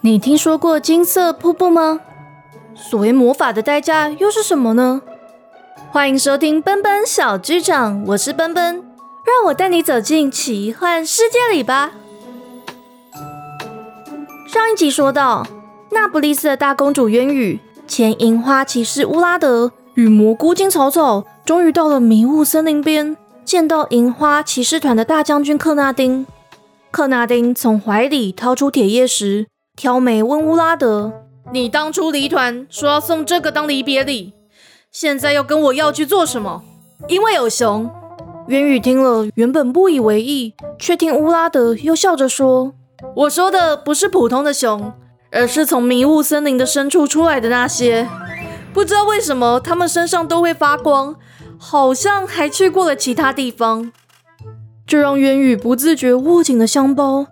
你听说过金色瀑布吗？所谓魔法的代价又是什么呢？欢迎收听奔奔小剧场，我是奔奔，让我带你走进奇幻世界里吧。上一集说到，那不勒斯的大公主渊羽、前樱花骑士乌拉德与蘑菇精草草，终于到了迷雾森林边，见到樱花骑士团的大将军克纳丁。克纳丁从怀里掏出铁叶石。挑眉问乌拉德：“你当初离团说要送这个当离别礼，现在又跟我要去做什么？因为有熊。”渊羽听了，原本不以为意，却听乌拉德又笑着说：“我说的不是普通的熊，而是从迷雾森林的深处出来的那些。不知道为什么，他们身上都会发光，好像还去过了其他地方。”这让渊羽不自觉握紧了香包。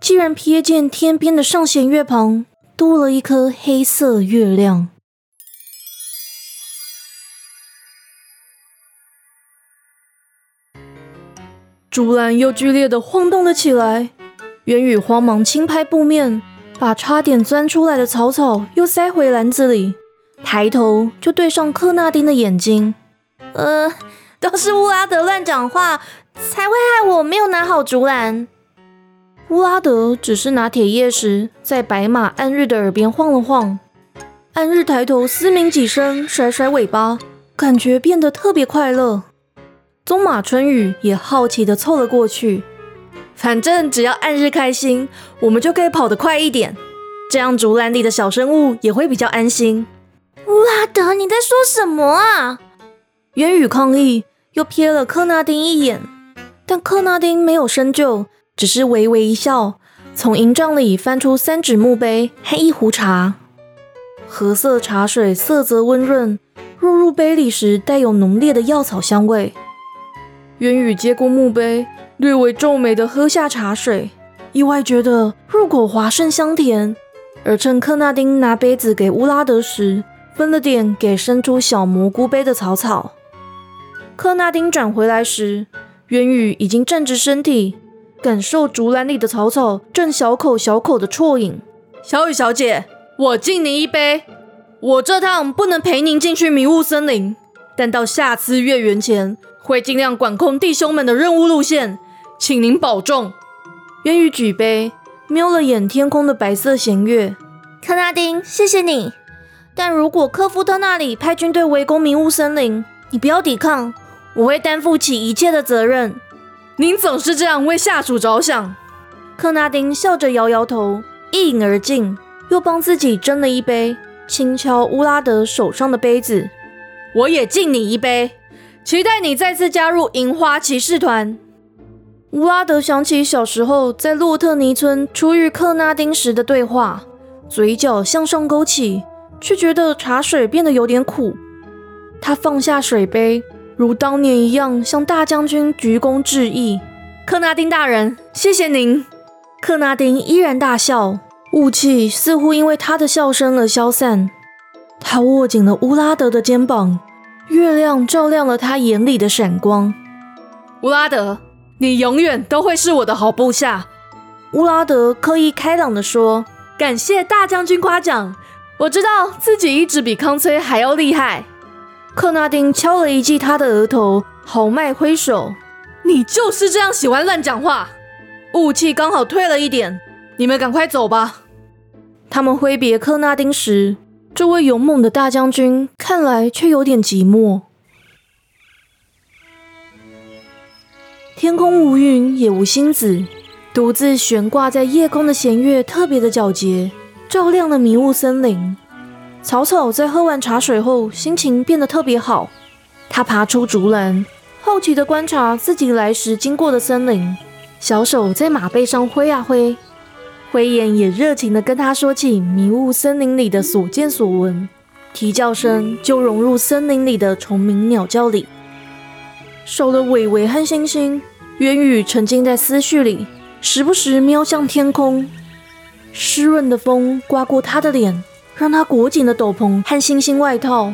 竟然瞥见天边的上弦月旁多了一颗黑色月亮，竹篮又剧烈的晃动了起来。元宇慌忙轻拍布面，把差点钻出来的草草又塞回篮子里，抬头就对上克纳丁的眼睛。呃，都是乌拉德乱讲话，才会害我没有拿好竹篮。乌拉德只是拿铁叶时在白马暗日的耳边晃了晃，暗日抬头嘶鸣几声，甩甩尾巴，感觉变得特别快乐。棕马春雨也好奇的凑了过去，反正只要暗日开心，我们就可以跑得快一点，这样竹篮里的小生物也会比较安心。乌拉德，你在说什么啊？渊宇抗议，又瞥了克纳丁一眼，但克纳丁没有深究。只是微微一笑，从银帐里翻出三指木杯和一壶茶。褐色茶水色泽温润，入入杯里时带有浓烈的药草香味。渊羽接过木杯，略微皱眉的喝下茶水，意外觉得入口滑顺香甜。而趁克纳丁拿杯子给乌拉德时，分了点给伸出小蘑菇杯的草草。克纳丁转回来时，渊羽已经站直身体。感受竹篮里的草草正小口小口的啜饮。小雨小姐，我敬您一杯。我这趟不能陪您进去迷雾森林，但到下次月圆前会尽量管控弟兄们的任务路线，请您保重。渊羽举杯，瞄了眼天空的白色弦月。克纳丁，谢谢你。但如果科夫特那里派军队围攻迷雾森林，你不要抵抗，我会担负起一切的责任。您总是这样为下属着想。克纳丁笑着摇摇头，一饮而尽，又帮自己斟了一杯，轻敲乌拉德手上的杯子。我也敬你一杯，期待你再次加入银花骑士团。乌拉德想起小时候在洛特尼村初遇克纳丁时的对话，嘴角向上勾起，却觉得茶水变得有点苦。他放下水杯。如当年一样，向大将军鞠躬致意。克纳丁大人，谢谢您。克纳丁依然大笑，雾气似乎因为他的笑声而消散。他握紧了乌拉德的肩膀，月亮照亮了他眼里的闪光。乌拉德，你永远都会是我的好部下。乌拉德刻意开朗地说：“感谢大将军夸奖，我知道自己一直比康崔还要厉害。”克纳丁敲了一记他的额头，豪迈挥手：“你就是这样喜欢乱讲话。”雾气刚好退了一点，你们赶快走吧。他们挥别克纳丁时，这位勇猛的大将军看来却有点寂寞。天空无云，也无星子，独自悬挂在夜空的弦月特别的皎洁，照亮了迷雾森林。草草在喝完茶水后，心情变得特别好。他爬出竹篮，好奇地观察自己来时经过的森林，小手在马背上挥啊挥，灰眼也热情地跟他说起迷雾森林里的所见所闻，啼叫声就融入森林里的虫鸣鸟叫里。少了伟伟和星星，渊羽沉浸在思绪里，时不时瞄向天空，湿润的风刮过他的脸。让他裹紧了斗篷和星星外套，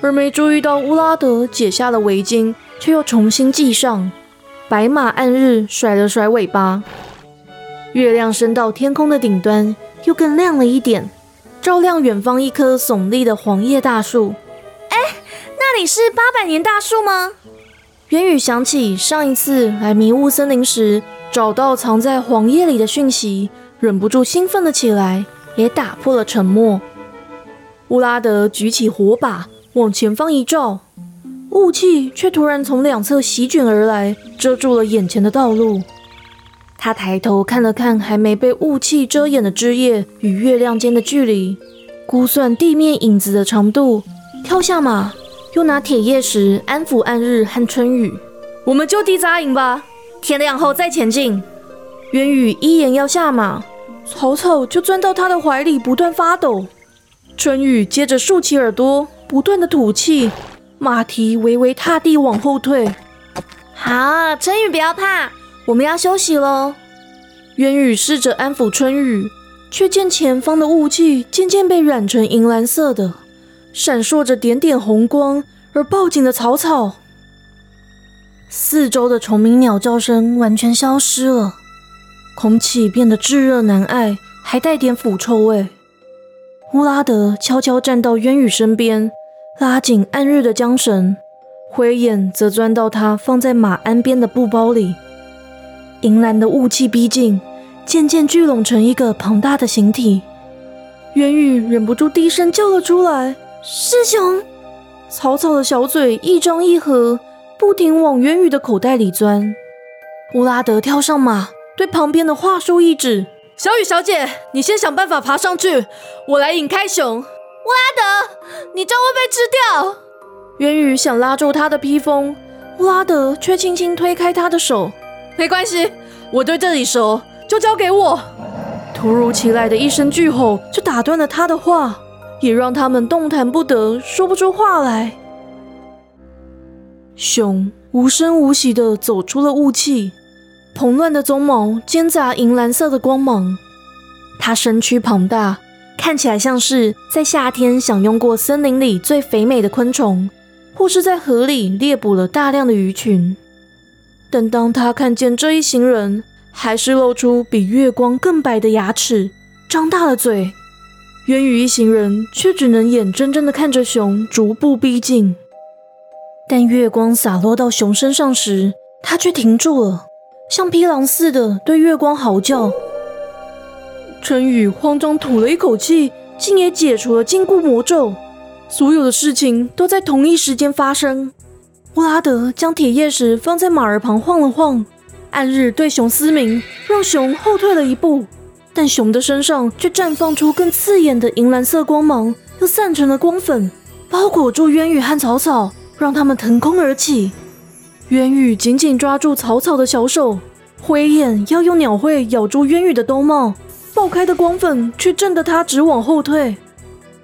而没注意到乌拉德解下了围巾，却又重新系上。白马暗日甩了甩尾巴，月亮升到天空的顶端，又更亮了一点，照亮远方一棵耸立的黄叶大树。哎，那里是八百年大树吗？元宇想起上一次来迷雾森林时，找到藏在黄叶里的讯息，忍不住兴奋了起来，也打破了沉默。乌拉德举起火把，往前方一照，雾气却突然从两侧席卷而来，遮住了眼前的道路。他抬头看了看还没被雾气遮掩的枝叶与月亮间的距离，估算地面影子的长度，跳下马，又拿铁叶石安抚暗日和春雨。我们就地扎营吧，天亮后再前进。渊羽一言要下马，草草就钻到他的怀里，不断发抖。春雨接着竖起耳朵，不断的吐气，马蹄微微踏地往后退。好，春雨不要怕。我们要休息喽。渊羽试着安抚春雨，却见前方的雾气渐渐被染成银蓝色的，闪烁着点点红光，而抱紧的草草，四周的虫鸣鸟叫声完全消失了，空气变得炙热难挨，还带点腐臭味。乌拉德悄悄站到渊羽身边，拉紧暗日的缰绳，灰眼则钻到他放在马鞍边的布包里。银蓝的雾气逼近，渐渐聚拢成一个庞大的形体。渊羽忍不住低声叫了出来：“师兄！”草草的小嘴一张一合，不停往渊羽的口袋里钻。乌拉德跳上马，对旁边的画书一指：“小雨小姐，你先想办法爬上去，我来引开熊。”乌拉德，你将会被吃掉！渊宇想拉住他的披风，乌拉德却轻轻推开他的手。没关系，我对这里熟，就交给我。突如其来的一声巨吼，就打断了他的话，也让他们动弹不得，说不出话来。熊无声无息地走出了雾气，蓬乱的鬃毛间杂银蓝色的光芒。它身躯庞大，看起来像是在夏天享用过森林里最肥美的昆虫，或是在河里猎捕了大量的鱼群。但当他看见这一行人，还是露出比月光更白的牙齿，张大了嘴。渊羽一行人却只能眼睁睁地看着熊逐步逼近。但月光洒落到熊身上时，他却停住了，像匹狼似的对月光嚎叫。春雨慌张吐了一口气，竟也解除了禁锢魔咒。所有的事情都在同一时间发生。乌拉德将铁叶石放在马儿旁晃了晃，暗日对熊嘶鸣，让熊后退了一步。但熊的身上却绽放出更刺眼的银蓝色光芒，又散成了光粉，包裹住渊羽和草草，让他们腾空而起。渊羽紧紧抓住草草的小手，灰眼要用鸟喙咬住渊羽的兜帽，爆开的光粉却震得他直往后退。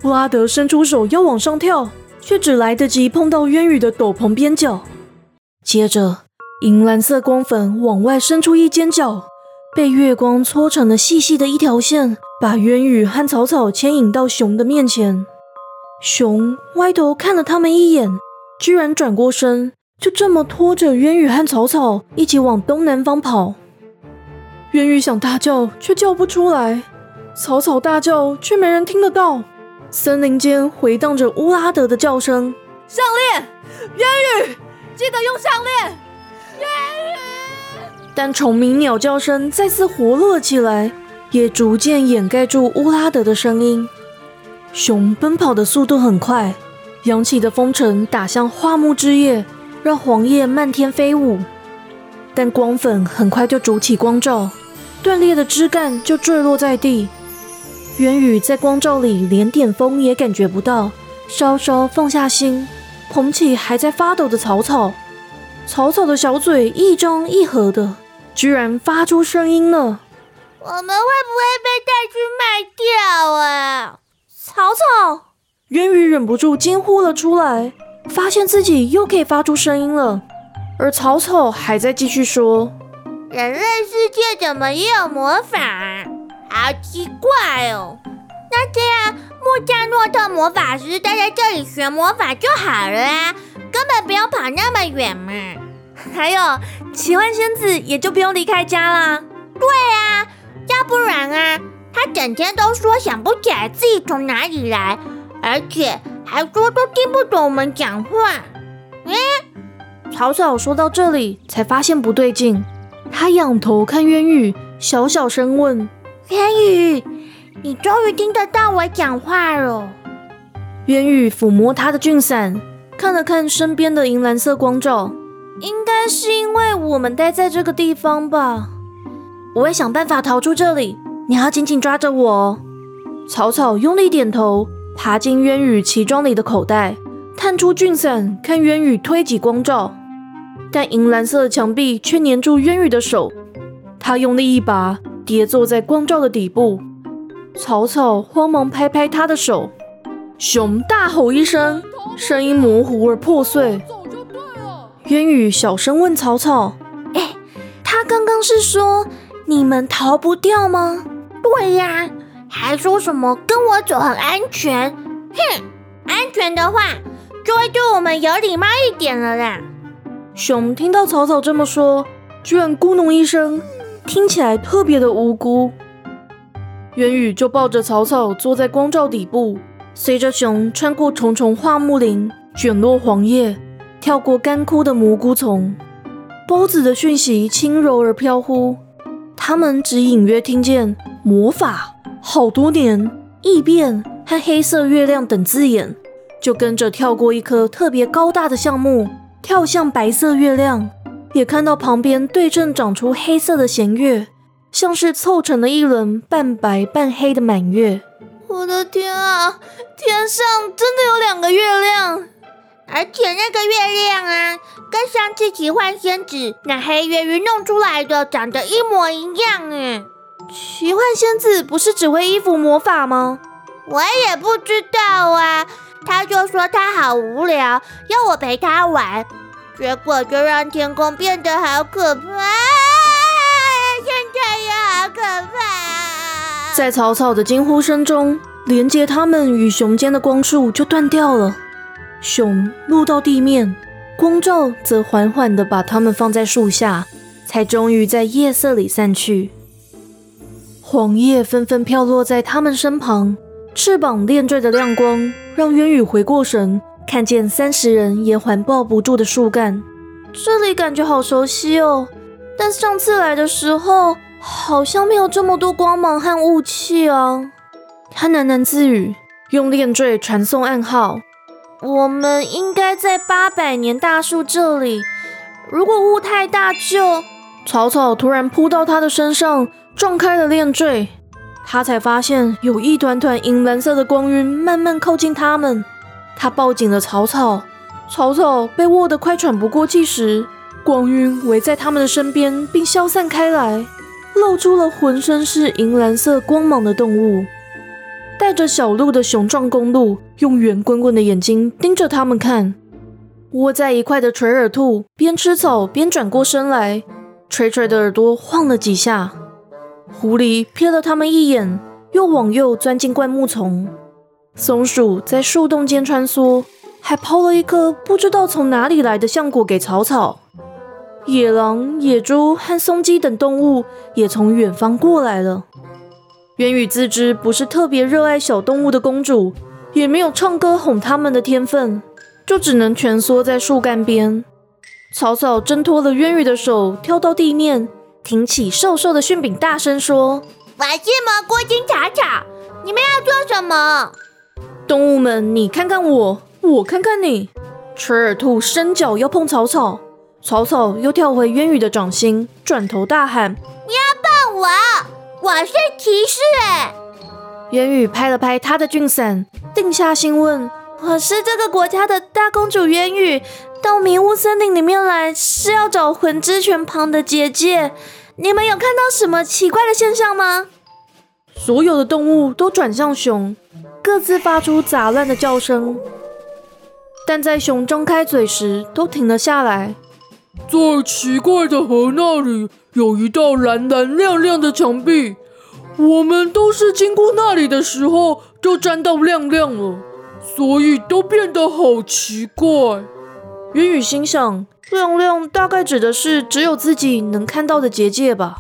布拉德伸出手要往上跳。却只来得及碰到渊羽的斗篷边角，接着银蓝色光粉往外伸出一尖角，被月光搓成了细细的一条线，把渊羽和草草牵引到熊的面前。熊歪头看了他们一眼，居然转过身，就这么拖着渊羽和草草一起往东南方跑。渊羽想大叫，却叫不出来；草草大叫，却没人听得到。森林间回荡着乌拉德的叫声。项链，渊羽，记得用项链。渊羽。但虫鸣鸟叫声再次活络起来，也逐渐掩盖住乌拉德的声音。熊奔跑的速度很快，扬起的风尘打向花木枝叶，让黄叶漫天飞舞。但光粉很快就筑起光照，断裂的枝干就坠落在地。元宇在光照里连点风也感觉不到，稍稍放下心，捧起还在发抖的草草。草草的小嘴一张一合的，居然发出声音了。我们会不会被带去卖掉啊？草草，元宇忍不住惊呼了出来，发现自己又可以发出声音了。而草草还在继续说：人类世界怎么也有魔法？好奇怪哦！那这样，穆加诺特魔法师待在这里学魔法就好了啊，根本不用跑那么远嘛。还有，奇幻仙子也就不用离开家啦。对啊，要不然啊，他整天都说想不起来自己从哪里来，而且还说都听不懂我们讲话。草草说到这里，才发现不对劲。他仰头看渊宇，小小声问渊宇：“你终于听得到我讲话了？”渊宇抚摸他的俊伞，看了看身边的银蓝色光照，应该是因为我们待在这个地方吧。我会想办法逃出这里，你要紧紧抓着我。草草用力点头，爬进渊宇旗装里的口袋，探出俊伞，看渊宇推挤光照。但银蓝色的墙壁却粘住渊宇的手，他用力一拔，跌坐在光照的底部。草草慌忙拍拍他的手，熊大吼一声，声音模糊而破碎。渊宇小声问草草：“哎，他刚刚是说你们逃不掉吗？”“对呀，还说什么跟我走很安全。”“哼，安全的话就会对我们有礼貌一点了啦。”熊听到草草这么说，居然咕哝一声，听起来特别的无辜。元宇就抱着草草坐在光照底部，随着熊穿过重重桦木林，卷落黄叶，跳过干枯的蘑菇丛。包子的讯息轻柔而飘忽，他们只隐约听见魔法、好多年、异变和黑色月亮等字眼，就跟着跳过一颗特别高大的橡木。跳向白色月亮，也看到旁边对称长出黑色的弦月，像是凑成了一轮半白半黑的满月。我的天啊，天上真的有两个月亮，而且那个月亮啊，跟上次奇幻仙子那黑月鱼弄出来的长得一模一样哎！奇幻仙子不是只会衣服魔法吗？我也不知道啊。他就说他好无聊，要我陪他玩，结果就让天空变得好可怕，现在也好可怕。在草草的惊呼声中，连接他们与熊间的光束就断掉了，熊落到地面，光照则缓缓地把它们放在树下，才终于在夜色里散去。黄叶纷纷飘落在他们身旁。翅膀链坠的亮光让渊宇回过神，看见三十人也环抱不住的树干。这里感觉好熟悉哦，但上次来的时候好像没有这么多光芒和雾气啊。他喃喃自语，用链坠传送暗号。我们应该在八百年大树这里。如果雾太大，就……草草突然扑到他的身上，撞开了链坠。他才发现有一团团银蓝色的光晕慢慢靠近他们。他抱紧了草草，草草被握得快喘不过气时，光晕围在他们的身边并消散开来，露出了浑身是银蓝色光芒的动物。带着小鹿的雄壮公鹿用圆滚滚的眼睛盯着他们看。窝在一块的垂耳兔边吃草边转过身来，垂垂的耳朵晃了几下。狐狸瞥了他们一眼，又往右钻进灌木丛。松鼠在树洞间穿梭，还抛了一颗不知道从哪里来的橡果给草草。野狼、野猪和松鸡等动物也从远方过来了。渊宇自知不是特别热爱小动物的公主，也没有唱歌哄它们的天分，就只能蜷缩在树干边。草草挣脱了渊宇的手，跳到地面。挺起瘦瘦的馅饼，大声说：“我是蘑菇精草草，你们要做什么？”动物们，你看看我，我看看你。垂耳兔伸脚要碰草草，草草又跳回渊羽的掌心，转头大喊：“你要碰我？我是骑士！”哎！渊羽拍了拍他的俊伞，定下心问：“我是这个国家的大公主渊羽，到迷雾森林里面来是要找魂之泉旁的结界。”你们有看到什么奇怪的现象吗？所有的动物都转向熊，各自发出杂乱的叫声。但在熊张开嘴时，都停了下来。在奇怪的河那里，有一道蓝蓝亮亮的墙壁。我们都是经过那里的时候，就沾到亮亮了，所以都变得好奇怪。云雨心想。亮亮大概指的是只有自己能看到的结界吧。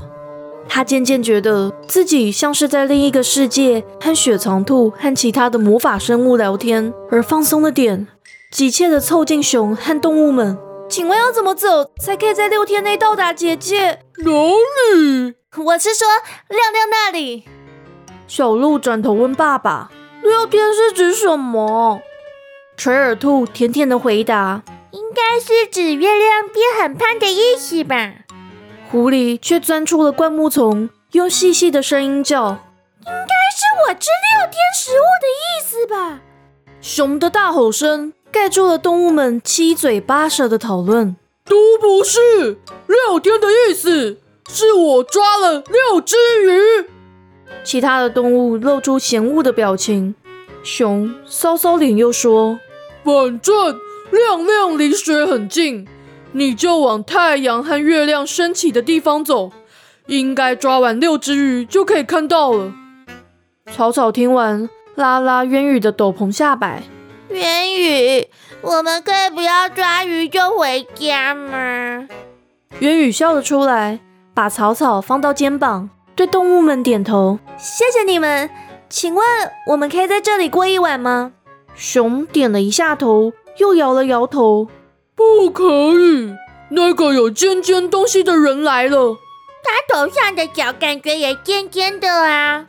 他渐渐觉得自己像是在另一个世界，和雪藏兔和其他的魔法生物聊天，而放松了点，急切地凑近熊和动物们。请问要怎么走才可以在六天内到达结界？哪里？我是说亮亮那里。小鹿转头问爸爸：“六天是指什么？”垂耳兔甜甜的回答：“应该是指月亮变很胖的意思吧。”狐狸却钻出了灌木丛，用细细的声音叫：“应该是我吃六天食物的意思吧。”熊的大吼声盖住了动物们七嘴八舌的讨论。都不是六天的意思，是我抓了六只鱼。其他的动物露出嫌恶的表情。熊搔搔脸，又说：“反正亮亮离水很近，你就往太阳和月亮升起的地方走，应该抓完六只鱼就可以看到了。”草草听完，拉拉渊羽的斗篷下摆。渊羽，我们可以不要抓鱼就回家吗？渊羽笑了出来，把草草放到肩膀，对动物们点头：“谢谢你们。请问我们可以在这里过一晚吗？”熊点了一下头，又摇了摇头：“不可以。那个有尖尖东西的人来了，他头上的角感觉也尖尖的啊！”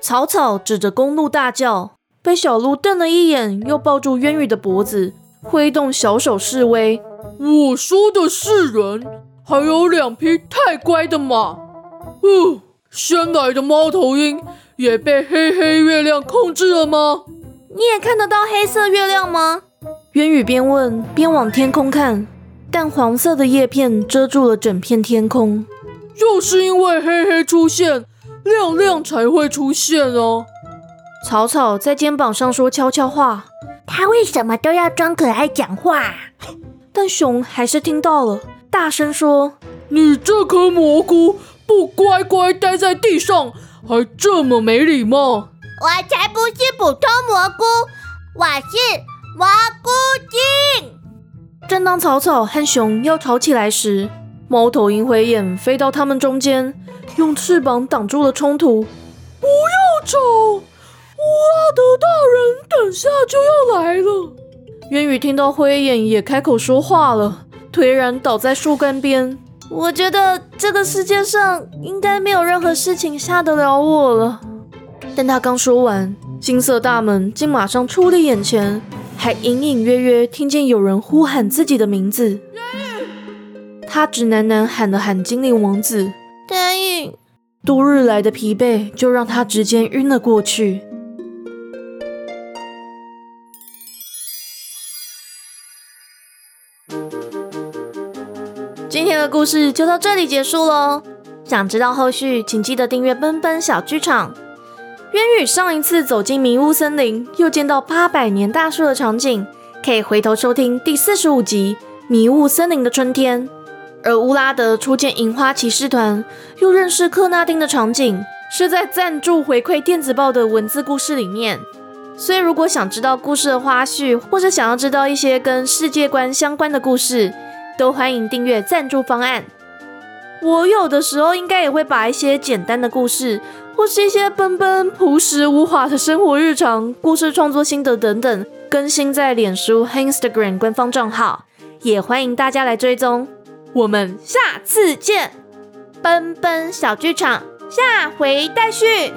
草草指着公路大叫。被小鹿瞪了一眼，又抱住渊宇的脖子，挥动小手示威。我说的是人，还有两匹太乖的马。哦，先来的猫头鹰也被黑黑月亮控制了吗？你也看得到黑色月亮吗？渊羽边问边往天空看，淡黄色的叶片遮住了整片天空。就是因为黑黑出现，亮亮才会出现哦。草草在肩膀上说悄悄话，他为什么都要装可爱讲话？但熊还是听到了，大声说：“你这颗蘑菇不乖乖待在地上，还这么没礼貌！”我才不是普通蘑菇，我是蘑菇精。正当草草和熊要吵起来时，猫头鹰灰眼飞到他们中间，用翅膀挡住了冲突。不要吵！乌拉德大人，等下就要来了。渊羽听到灰眼也开口说话了，颓然倒在树干边。我觉得这个世界上应该没有任何事情吓得了我了。但他刚说完，金色大门竟马上矗立眼前，还隐隐约约听见有人呼喊自己的名字。他只喃喃喊了喊精灵王子。答应。多日来的疲惫就让他直接晕了过去。今天的故事就到这里结束喽。想知道后续，请记得订阅奔奔小剧场。渊羽上一次走进迷雾森林，又见到八百年大树的场景，可以回头收听第四十五集《迷雾森林的春天》。而乌拉德初见银花骑士团，又认识克纳丁的场景，是在赞助回馈电子报的文字故事里面。所以，如果想知道故事的花絮，或者想要知道一些跟世界观相关的故事，都欢迎订阅赞助方案。我有的时候应该也会把一些简单的故事，或是一些奔奔朴实无华的生活日常、故事创作心得等等，更新在脸书和 Instagram 官方账号，也欢迎大家来追踪。我们下次见，奔奔小剧场下回待续。